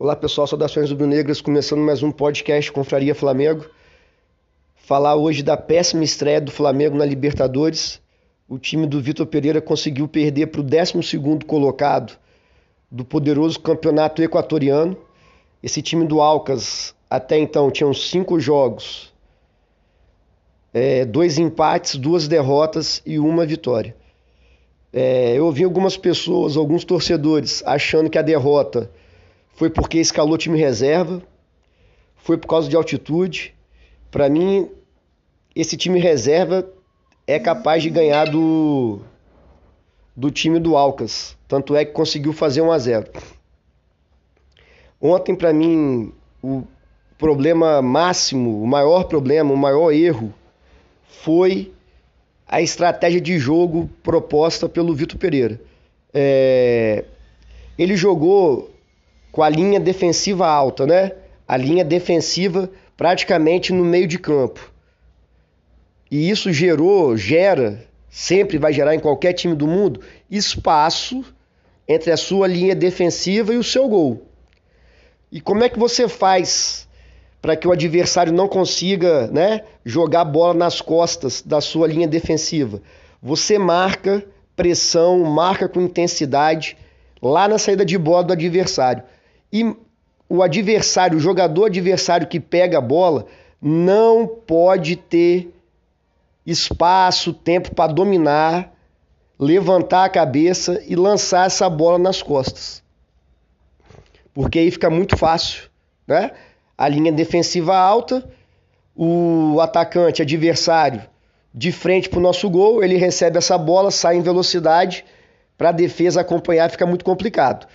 Olá pessoal, saudações rubro-negras, começando mais um podcast Confraria Flamengo. Falar hoje da péssima estreia do Flamengo na Libertadores. O time do Vitor Pereira conseguiu perder para o 12 colocado do poderoso campeonato equatoriano. Esse time do Alcas até então tinha cinco jogos, é, dois empates, duas derrotas e uma vitória. É, eu ouvi algumas pessoas, alguns torcedores, achando que a derrota foi porque escalou time reserva, foi por causa de altitude. Para mim, esse time reserva é capaz de ganhar do, do time do Alcas. Tanto é que conseguiu fazer 1 a 0. Ontem, para mim, o problema máximo, o maior problema, o maior erro foi a estratégia de jogo proposta pelo Vitor Pereira. É... Ele jogou com a linha defensiva alta, né? A linha defensiva praticamente no meio de campo. E isso gerou, gera, sempre vai gerar em qualquer time do mundo, espaço entre a sua linha defensiva e o seu gol. E como é que você faz para que o adversário não consiga né, jogar bola nas costas da sua linha defensiva? Você marca pressão, marca com intensidade lá na saída de bola do adversário e o adversário, o jogador adversário que pega a bola, não pode ter espaço, tempo para dominar, levantar a cabeça e lançar essa bola nas costas. Porque aí fica muito fácil, né? A linha defensiva alta, o atacante adversário de frente para o nosso gol, ele recebe essa bola, sai em velocidade, para a defesa acompanhar fica muito complicado.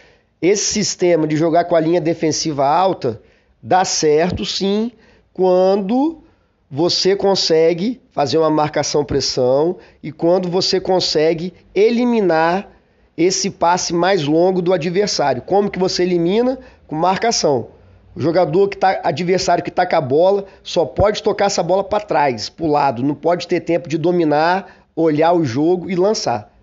Esse sistema de jogar com a linha defensiva alta dá certo sim quando você consegue fazer uma marcação-pressão e quando você consegue eliminar esse passe mais longo do adversário. Como que você elimina? Com marcação. O jogador que tá adversário que está com a bola só pode tocar essa bola para trás, para o lado, não pode ter tempo de dominar, olhar o jogo e lançar.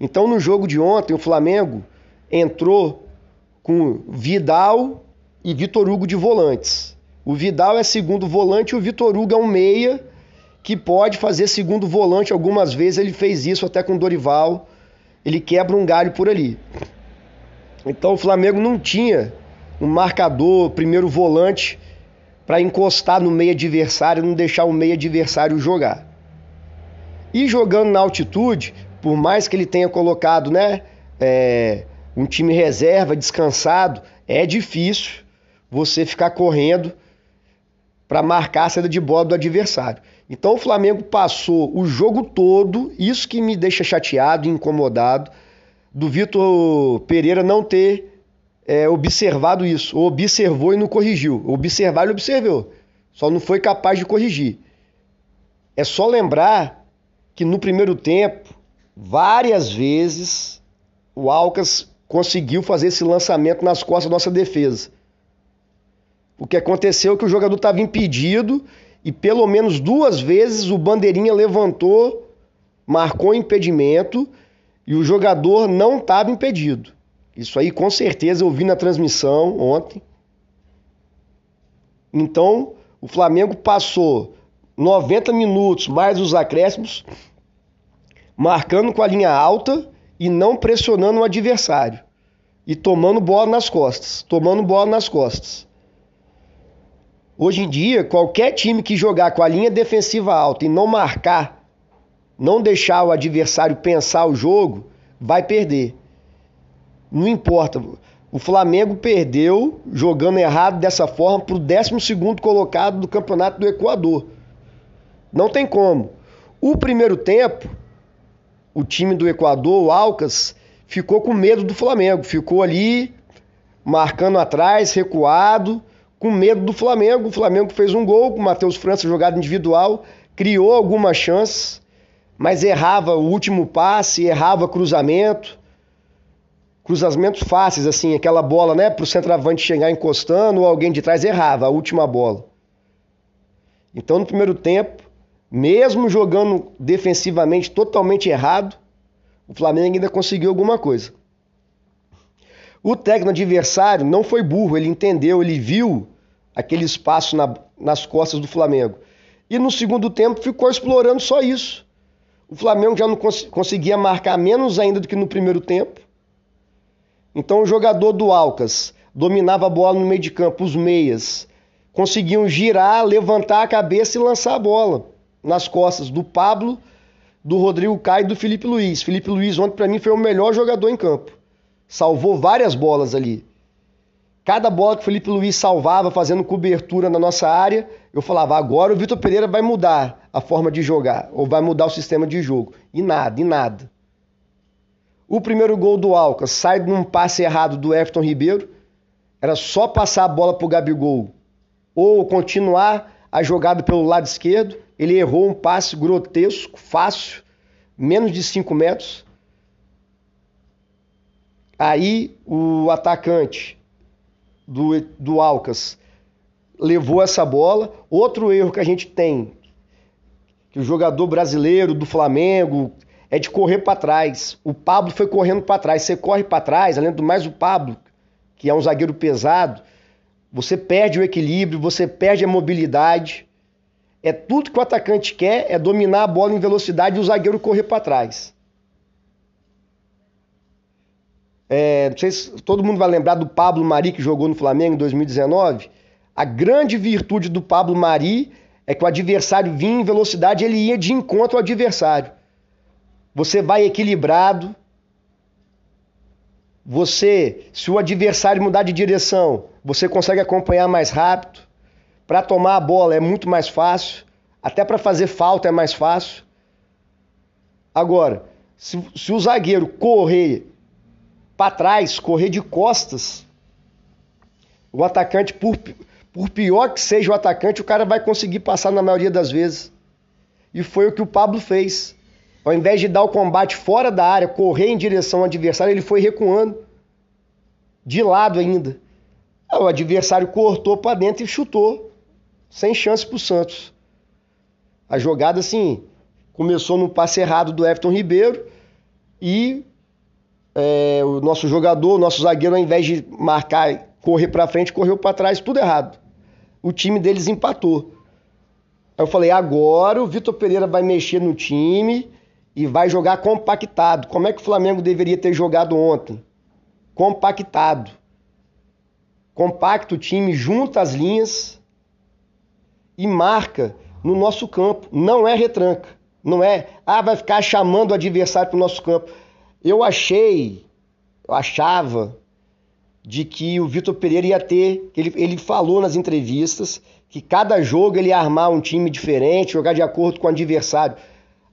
Então no jogo de ontem o Flamengo entrou com Vidal e Vitor Hugo de volantes. O Vidal é segundo volante e o Vitor Hugo é um meia que pode fazer segundo volante algumas vezes. Ele fez isso até com o Dorival. Ele quebra um galho por ali. Então o Flamengo não tinha um marcador, primeiro volante, para encostar no meio adversário, não deixar o meio adversário jogar. E jogando na altitude, por mais que ele tenha colocado, né, é, um time reserva, descansado, é difícil você ficar correndo para marcar a saída de bola do adversário. Então o Flamengo passou o jogo todo, isso que me deixa chateado e incomodado, do Vitor Pereira não ter é, observado isso, ou observou e não corrigiu. Observar ele observou, só não foi capaz de corrigir. É só lembrar que no primeiro tempo, várias vezes, o Alcas conseguiu fazer esse lançamento nas costas da nossa defesa. O que aconteceu é que o jogador estava impedido e pelo menos duas vezes o bandeirinha levantou, marcou impedimento e o jogador não estava impedido. Isso aí com certeza eu vi na transmissão ontem. Então, o Flamengo passou 90 minutos mais os acréscimos, marcando com a linha alta e não pressionando o adversário e tomando bola nas costas, tomando bola nas costas. Hoje em dia, qualquer time que jogar com a linha defensiva alta e não marcar, não deixar o adversário pensar o jogo, vai perder. Não importa. O Flamengo perdeu jogando errado dessa forma para o 12 colocado do campeonato do Equador. Não tem como. O primeiro tempo, o time do Equador, o Alcas, ficou com medo do Flamengo, ficou ali marcando atrás, recuado, com medo do Flamengo. O Flamengo fez um gol com o Matheus França jogada individual, criou algumas chances, mas errava o último passe, errava cruzamento. Cruzamentos fáceis, assim, aquela bola, né, para o centroavante chegar encostando ou alguém de trás errava a última bola. Então, no primeiro tempo, mesmo jogando defensivamente totalmente errado, o Flamengo ainda conseguiu alguma coisa. O técnico adversário não foi burro, ele entendeu, ele viu aquele espaço na, nas costas do Flamengo. E no segundo tempo ficou explorando só isso. O Flamengo já não cons conseguia marcar menos ainda do que no primeiro tempo. Então o jogador do Alcas dominava a bola no meio de campo, os meias conseguiam girar, levantar a cabeça e lançar a bola nas costas do Pablo, do Rodrigo Caio e do Felipe Luiz. Felipe Luiz ontem para mim foi o melhor jogador em campo. Salvou várias bolas ali. Cada bola que o Felipe Luiz salvava fazendo cobertura na nossa área, eu falava, agora o Vitor Pereira vai mudar a forma de jogar, ou vai mudar o sistema de jogo. E nada, e nada. O primeiro gol do Alcas sai num passe errado do Everton Ribeiro. Era só passar a bola pro Gabigol ou continuar a jogada pelo lado esquerdo. Ele errou um passe grotesco, fácil, menos de 5 metros. Aí o atacante do, do Alcas levou essa bola. Outro erro que a gente tem, que o jogador brasileiro do Flamengo é de correr para trás. O Pablo foi correndo para trás. Você corre para trás, além do mais o Pablo, que é um zagueiro pesado, você perde o equilíbrio, você perde a mobilidade. É tudo que o atacante quer é dominar a bola em velocidade e o zagueiro correr para trás. É, não sei se todo mundo vai lembrar do Pablo Mari que jogou no Flamengo em 2019. A grande virtude do Pablo Mari é que o adversário vinha em velocidade, ele ia de encontro ao adversário. Você vai equilibrado. Você, se o adversário mudar de direção, você consegue acompanhar mais rápido. Para tomar a bola é muito mais fácil. Até para fazer falta é mais fácil. Agora, se, se o zagueiro correr para trás, correr de costas, o atacante, por, por pior que seja o atacante, o cara vai conseguir passar na maioria das vezes. E foi o que o Pablo fez. Ao invés de dar o combate fora da área, correr em direção ao adversário, ele foi recuando. De lado ainda. O adversário cortou para dentro e chutou. Sem chance para o Santos. A jogada, assim, começou no passe errado do Everton Ribeiro e é, o nosso jogador, o nosso zagueiro, ao invés de marcar, correr para frente, correu para trás, tudo errado. O time deles empatou. Aí eu falei, agora o Vitor Pereira vai mexer no time e vai jogar compactado. Como é que o Flamengo deveria ter jogado ontem? Compactado. Compacto o time, junta as linhas e marca no nosso campo. Não é retranca. Não é, ah, vai ficar chamando o adversário para o nosso campo. Eu achei, eu achava de que o Vitor Pereira ia ter, ele, ele falou nas entrevistas, que cada jogo ele ia armar um time diferente, jogar de acordo com o adversário.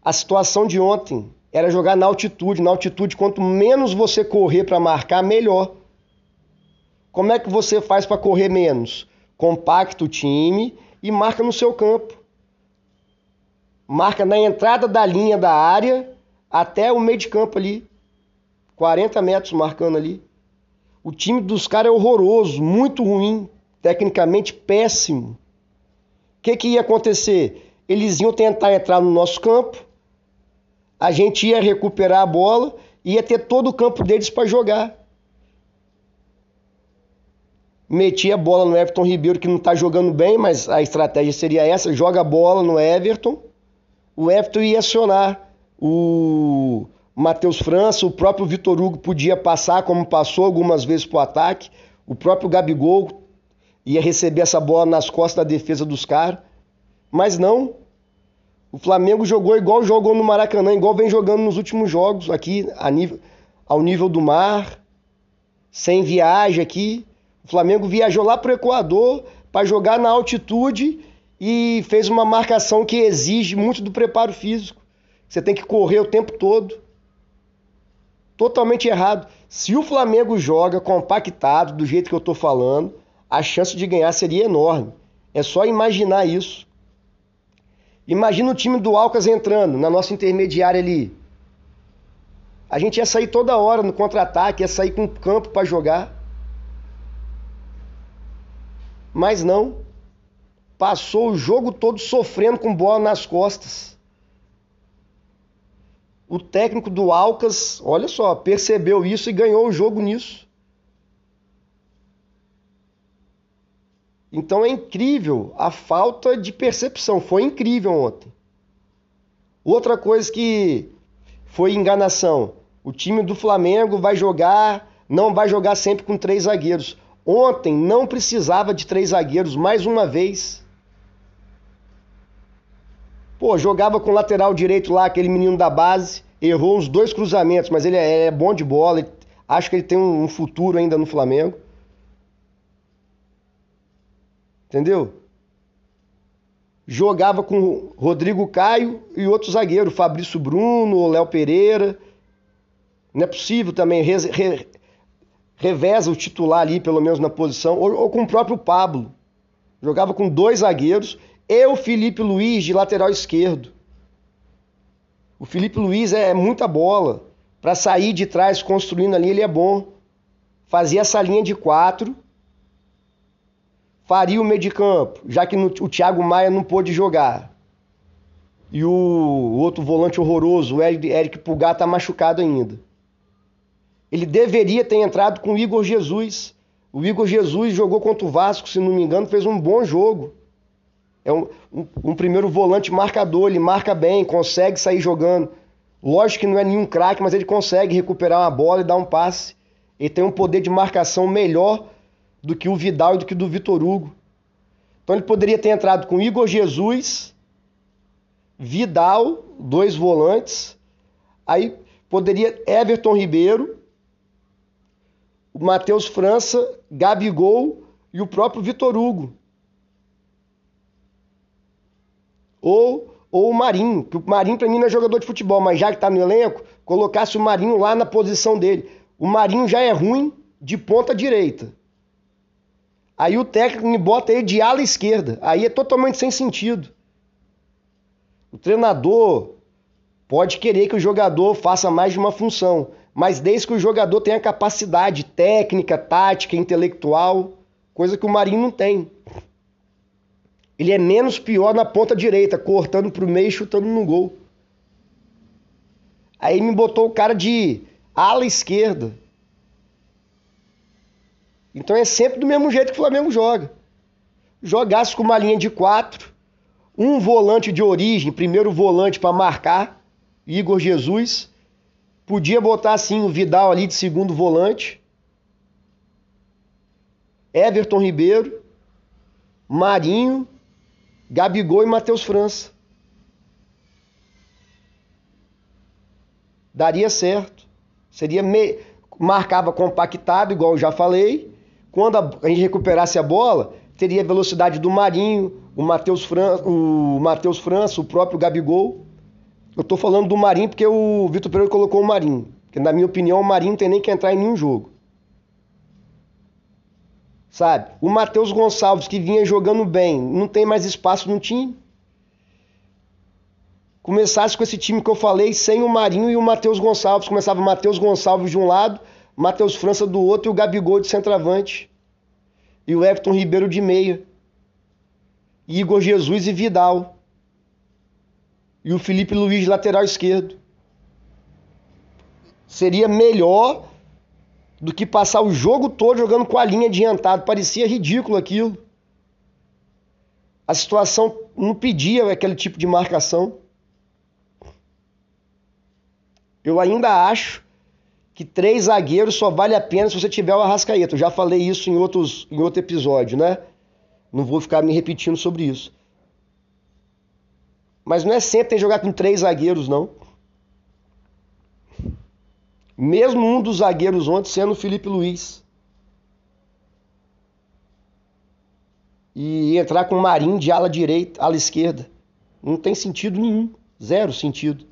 A situação de ontem era jogar na altitude. Na altitude, quanto menos você correr para marcar, melhor. Como é que você faz para correr menos? Compacta o time e marca no seu campo. Marca na entrada da linha da área até o meio de campo ali. 40 metros marcando ali. O time dos caras é horroroso, muito ruim, tecnicamente péssimo. O que, que ia acontecer? Eles iam tentar entrar no nosso campo, a gente ia recuperar a bola, ia ter todo o campo deles para jogar. Metia a bola no Everton Ribeiro, que não está jogando bem, mas a estratégia seria essa: joga a bola no Everton, o Everton ia acionar o Matheus França, o próprio Vitor Hugo podia passar, como passou algumas vezes para o ataque, o próprio Gabigol ia receber essa bola nas costas da defesa dos caras, mas não. O Flamengo jogou igual jogou no Maracanã, igual vem jogando nos últimos jogos, aqui nível, ao nível do mar, sem viagem aqui. O Flamengo viajou lá para o Equador para jogar na altitude e fez uma marcação que exige muito do preparo físico. Você tem que correr o tempo todo totalmente errado. Se o Flamengo joga compactado, do jeito que eu estou falando, a chance de ganhar seria enorme. É só imaginar isso. Imagina o time do Alcas entrando na nossa intermediária ali. A gente ia sair toda hora no contra-ataque, ia sair com campo para jogar. Mas não. Passou o jogo todo sofrendo com bola nas costas o técnico do Alcas, olha só, percebeu isso e ganhou o jogo nisso. Então é incrível a falta de percepção. Foi incrível ontem. Outra coisa que foi enganação: o time do Flamengo vai jogar, não vai jogar sempre com três zagueiros. Ontem não precisava de três zagueiros mais uma vez. Pô, jogava com o lateral direito lá, aquele menino da base, errou uns dois cruzamentos, mas ele é, é bom de bola, acho que ele tem um futuro ainda no Flamengo. Entendeu? Jogava com Rodrigo Caio e outro zagueiro, Fabrício Bruno, Léo Pereira. Não é possível também re, re, reveza o titular ali, pelo menos na posição, ou, ou com o próprio Pablo. Jogava com dois zagueiros e o Felipe Luiz de lateral esquerdo. O Felipe Luiz é, é muita bola. Para sair de trás construindo ali, ele é bom. Fazia essa linha de quatro faria o meio de campo, já que no, o Thiago Maia não pôde jogar. E o, o outro volante horroroso, o Eric, Pulgar, está machucado ainda. Ele deveria ter entrado com o Igor Jesus. O Igor Jesus jogou contra o Vasco, se não me engano, fez um bom jogo. É um, um, um primeiro volante marcador, ele marca bem, consegue sair jogando. Lógico que não é nenhum craque, mas ele consegue recuperar uma bola e dar um passe. Ele tem um poder de marcação melhor do que o Vidal e do que do Vitor Hugo. Então ele poderia ter entrado com Igor Jesus, Vidal, dois volantes, aí poderia Everton Ribeiro, o Matheus França, Gabigol e o próprio Vitor Hugo. Ou, ou o Marinho, que o Marinho para mim não é jogador de futebol, mas já que está no elenco, colocasse o Marinho lá na posição dele. O Marinho já é ruim de ponta direita. Aí o técnico me bota ele de ala esquerda. Aí é totalmente sem sentido. O treinador pode querer que o jogador faça mais de uma função, mas desde que o jogador tenha capacidade técnica, tática, intelectual, coisa que o Marinho não tem. Ele é menos pior na ponta direita, cortando para o meio e chutando no gol. Aí me botou o cara de ala esquerda. Então é sempre do mesmo jeito que o Flamengo joga. Jogasse com uma linha de quatro, um volante de origem, primeiro volante para marcar, Igor Jesus. Podia botar assim o Vidal ali de segundo volante. Everton Ribeiro, Marinho, Gabigol e Matheus França. Daria certo. Seria me... marcava compactado, igual eu já falei quando a, gente recuperasse a bola, teria a velocidade do Marinho, o Matheus França, o Matheus França, o próprio Gabigol. Eu estou falando do Marinho porque o Vitor Pereira colocou o Marinho. Porque, na minha opinião, o Marinho não tem nem que entrar em nenhum jogo. Sabe? O Matheus Gonçalves, que vinha jogando bem, não tem mais espaço no time. Começasse com esse time que eu falei, sem o Marinho e o Matheus Gonçalves. Começava o Matheus Gonçalves de um lado, Matheus França do outro e o Gabigol de centroavante. E o Everton Ribeiro de meia. E Igor Jesus e Vidal. E o Felipe Luiz lateral esquerdo. Seria melhor do que passar o jogo todo jogando com a linha adiantada. Parecia ridículo aquilo. A situação não pedia aquele tipo de marcação. Eu ainda acho que três zagueiros só vale a pena se você tiver o Arrascaeta. Eu já falei isso em, outros, em outro episódio, né? Não vou ficar me repetindo sobre isso. Mas não é sempre ter que jogar com três zagueiros, não. Mesmo um dos zagueiros ontem sendo o Felipe Luiz. E entrar com o Marinho de ala direita, ala esquerda. Não tem sentido nenhum. Zero sentido.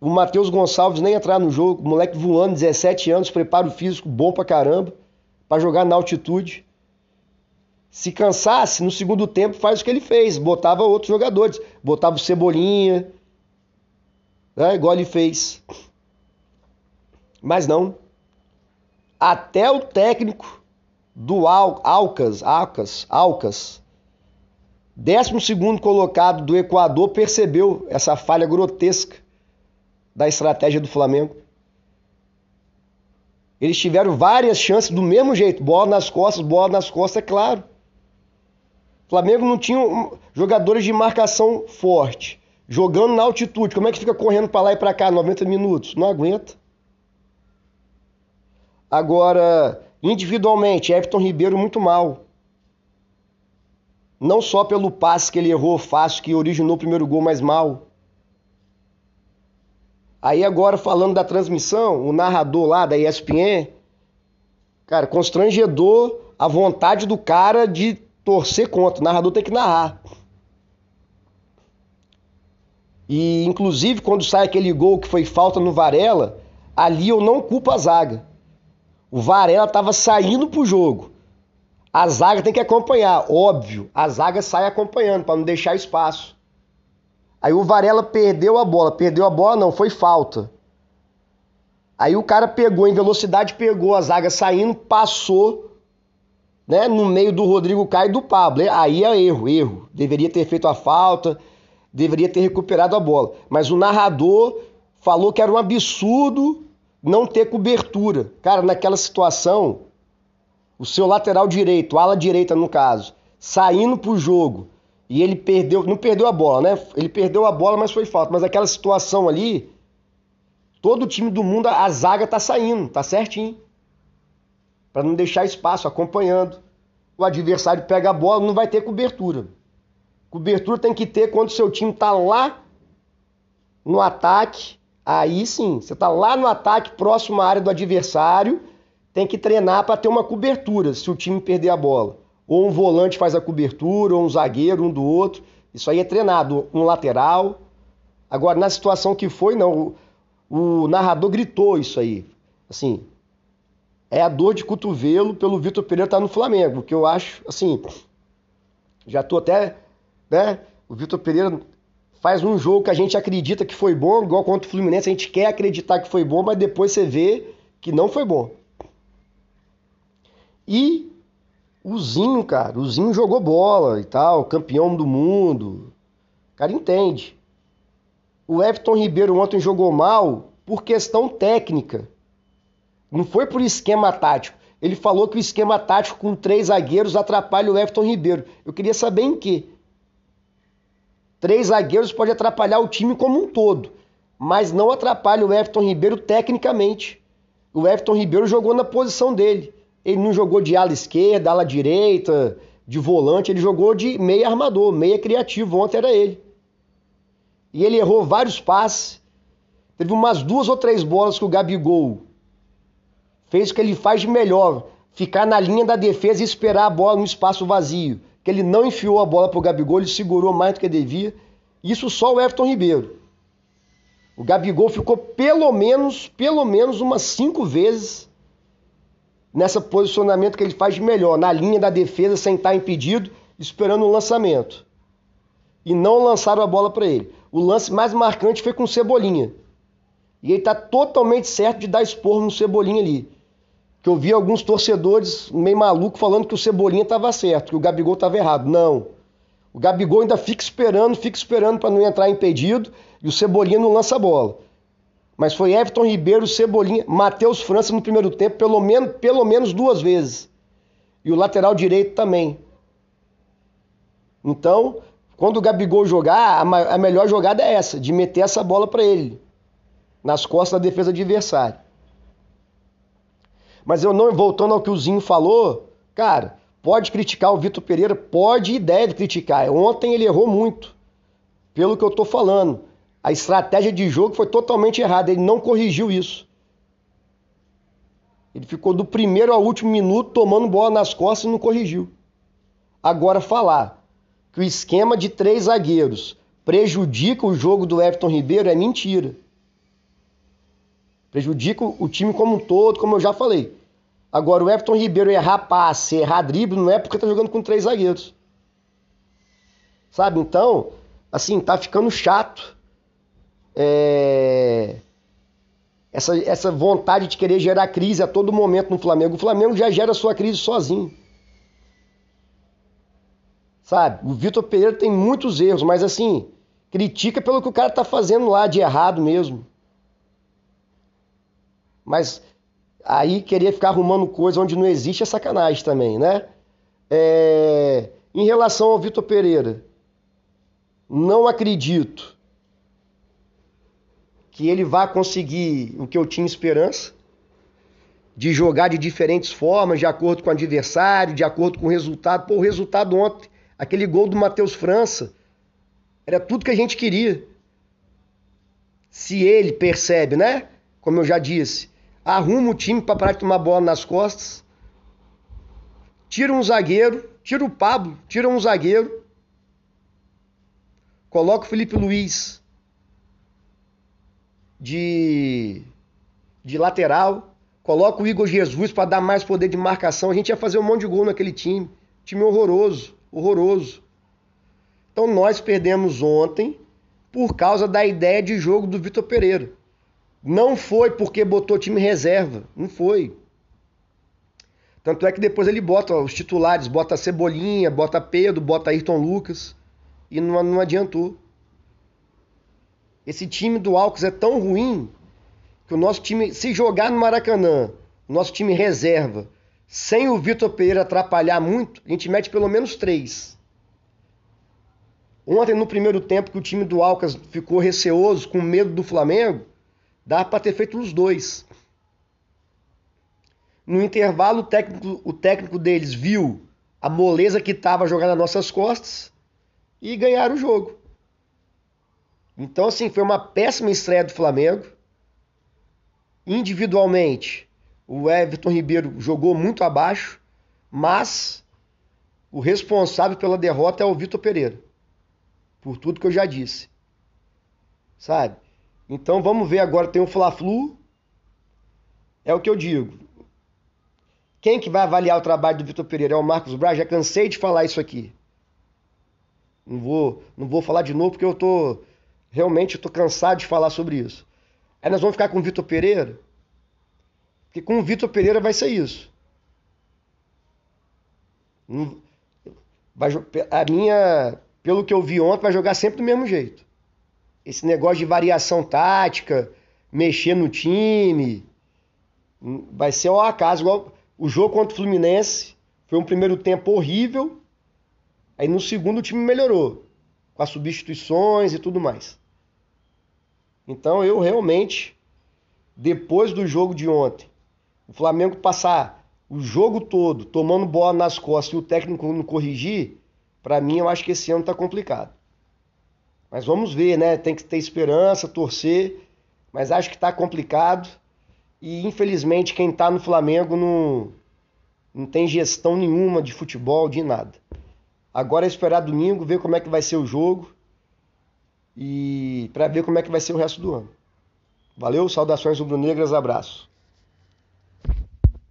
O Matheus Gonçalves nem entrar no jogo, moleque voando, 17 anos, preparo físico bom pra caramba, para jogar na altitude. Se cansasse, no segundo tempo faz o que ele fez, botava outros jogadores, botava o Cebolinha, né, igual ele fez. Mas não. Até o técnico do Al Alcas, Alcas, Alcas, 12 colocado do Equador, percebeu essa falha grotesca da estratégia do Flamengo. Eles tiveram várias chances do mesmo jeito. Bola nas costas, bola nas costas, é claro. O Flamengo não tinha jogadores de marcação forte. Jogando na altitude. Como é que fica correndo para lá e para cá 90 minutos? Não aguenta. Agora, individualmente, Everton Ribeiro muito mal. Não só pelo passe que ele errou fácil, que originou o primeiro gol, mas mal. Aí agora falando da transmissão, o narrador lá da ESPN, cara, constrangedor a vontade do cara de torcer contra. O narrador tem que narrar. E inclusive quando sai aquele gol que foi falta no Varela, ali eu não culpo a zaga. O Varela estava saindo pro jogo. A zaga tem que acompanhar, óbvio. A zaga sai acompanhando para não deixar espaço. Aí o Varela perdeu a bola. Perdeu a bola, não, foi falta. Aí o cara pegou em velocidade, pegou a zaga saindo, passou né, no meio do Rodrigo Caio e do Pablo. Aí é erro, erro. Deveria ter feito a falta, deveria ter recuperado a bola. Mas o narrador falou que era um absurdo não ter cobertura. Cara, naquela situação, o seu lateral direito, ala direita no caso, saindo pro jogo e ele perdeu, não perdeu a bola, né? Ele perdeu a bola, mas foi falta. Mas aquela situação ali, todo time do mundo, a zaga tá saindo, tá certinho. Para não deixar espaço, acompanhando. O adversário pega a bola, não vai ter cobertura. Cobertura tem que ter quando o seu time tá lá no ataque. Aí sim, você tá lá no ataque, próximo à área do adversário, tem que treinar para ter uma cobertura se o time perder a bola ou um volante faz a cobertura, ou um zagueiro, um do outro. Isso aí é treinado, um lateral. Agora, na situação que foi, não. O, o narrador gritou isso aí. Assim, é a dor de cotovelo pelo Vitor Pereira estar tá no Flamengo, que eu acho, assim, já tô até, né? O Vitor Pereira faz um jogo que a gente acredita que foi bom, igual contra o Fluminense, a gente quer acreditar que foi bom, mas depois você vê que não foi bom. E o Zinho, cara, o Zinho jogou bola e tal, campeão do mundo. O cara entende. O Everton Ribeiro ontem jogou mal por questão técnica. Não foi por esquema tático. Ele falou que o esquema tático com três zagueiros atrapalha o Everton Ribeiro. Eu queria saber em que. Três zagueiros pode atrapalhar o time como um todo, mas não atrapalha o Everton Ribeiro tecnicamente. O Everton Ribeiro jogou na posição dele. Ele não jogou de ala esquerda, ala direita, de volante, ele jogou de meia armador, meia criativo. Ontem era ele. E ele errou vários passes. Teve umas duas ou três bolas que o Gabigol fez o que ele faz de melhor, ficar na linha da defesa e esperar a bola no espaço vazio. Que ele não enfiou a bola pro Gabigol, ele segurou mais do que devia. Isso só o Everton Ribeiro. O Gabigol ficou pelo menos, pelo menos umas cinco vezes nessa posicionamento que ele faz de melhor, na linha da defesa, sem estar impedido, esperando o lançamento. E não lançaram a bola para ele. O lance mais marcante foi com o Cebolinha. E ele está totalmente certo de dar esporro no Cebolinha ali. Que eu vi alguns torcedores meio maluco falando que o Cebolinha estava certo, que o Gabigol estava errado. Não. O Gabigol ainda fica esperando, fica esperando para não entrar impedido e o Cebolinha não lança a bola. Mas foi Everton Ribeiro, Cebolinha, Matheus França no primeiro tempo, pelo menos, pelo menos duas vezes. E o lateral direito também. Então, quando o Gabigol jogar, a, a melhor jogada é essa, de meter essa bola para ele, nas costas da defesa adversária. Mas eu não, voltando ao que o Zinho falou, cara, pode criticar o Vitor Pereira, pode e deve criticar. Ontem ele errou muito, pelo que eu tô falando. A estratégia de jogo foi totalmente errada, ele não corrigiu isso. Ele ficou do primeiro ao último minuto tomando bola nas costas e não corrigiu. Agora falar que o esquema de três zagueiros prejudica o jogo do Everton Ribeiro é mentira. Prejudica o time como um todo, como eu já falei. Agora, o Everton Ribeiro errar passe, errar drible, não é porque tá jogando com três zagueiros. Sabe? Então, assim, tá ficando chato é, essa, essa vontade de querer gerar crise a todo momento no Flamengo. O Flamengo já gera sua crise sozinho. Sabe? O Vitor Pereira tem muitos erros, mas assim, critica pelo que o cara tá fazendo lá de errado mesmo. Mas aí querer ficar arrumando coisa onde não existe é sacanagem também, né? É, em relação ao Vitor Pereira, não acredito que ele vá conseguir o que eu tinha esperança de jogar de diferentes formas, de acordo com o adversário, de acordo com o resultado. Pô, o resultado ontem, aquele gol do Matheus França, era tudo que a gente queria. Se ele percebe, né? Como eu já disse, arruma o time para parar de tomar bola nas costas, tira um zagueiro, tira o Pablo, tira um zagueiro, coloca o Felipe Luiz de, de lateral, coloca o Igor Jesus para dar mais poder de marcação. A gente ia fazer um monte de gol naquele time. Time horroroso, horroroso. Então nós perdemos ontem por causa da ideia de jogo do Vitor Pereira. Não foi porque botou time reserva, não foi. Tanto é que depois ele bota os titulares, bota Cebolinha, bota Pedro, bota Ayrton Lucas e não, não adiantou. Esse time do Alcos é tão ruim que o nosso time, se jogar no Maracanã, nosso time reserva, sem o Vitor Pereira atrapalhar muito, a gente mete pelo menos três. Ontem, no primeiro tempo, que o time do Alcas ficou receoso, com medo do Flamengo, dá para ter feito os dois. No intervalo, o técnico, o técnico deles viu a moleza que estava jogando nas nossas costas e ganharam o jogo. Então, assim, foi uma péssima estreia do Flamengo. Individualmente, o Everton Ribeiro jogou muito abaixo, mas o responsável pela derrota é o Vitor Pereira. Por tudo que eu já disse. Sabe? Então vamos ver agora, tem o Fla-Flu. É o que eu digo. Quem que vai avaliar o trabalho do Vitor Pereira? É o Marcos Braz? Já cansei de falar isso aqui. Não vou, não vou falar de novo porque eu tô Realmente estou cansado de falar sobre isso. Aí nós vamos ficar com o Vitor Pereira? Porque com o Vitor Pereira vai ser isso. Vai, a minha, pelo que eu vi ontem, vai jogar sempre do mesmo jeito. Esse negócio de variação tática, mexer no time, vai ser ao acaso. Igual o jogo contra o Fluminense foi um primeiro tempo horrível, aí no segundo o time melhorou, as substituições e tudo mais. Então eu realmente, depois do jogo de ontem, o Flamengo passar o jogo todo tomando bola nas costas e o técnico não corrigir, para mim eu acho que esse ano tá complicado. Mas vamos ver, né? Tem que ter esperança, torcer, mas acho que tá complicado. E infelizmente quem tá no Flamengo não, não tem gestão nenhuma de futebol, de nada. Agora é esperar domingo, ver como é que vai ser o jogo e para ver como é que vai ser o resto do ano. Valeu, saudações rubro-negras, abraço.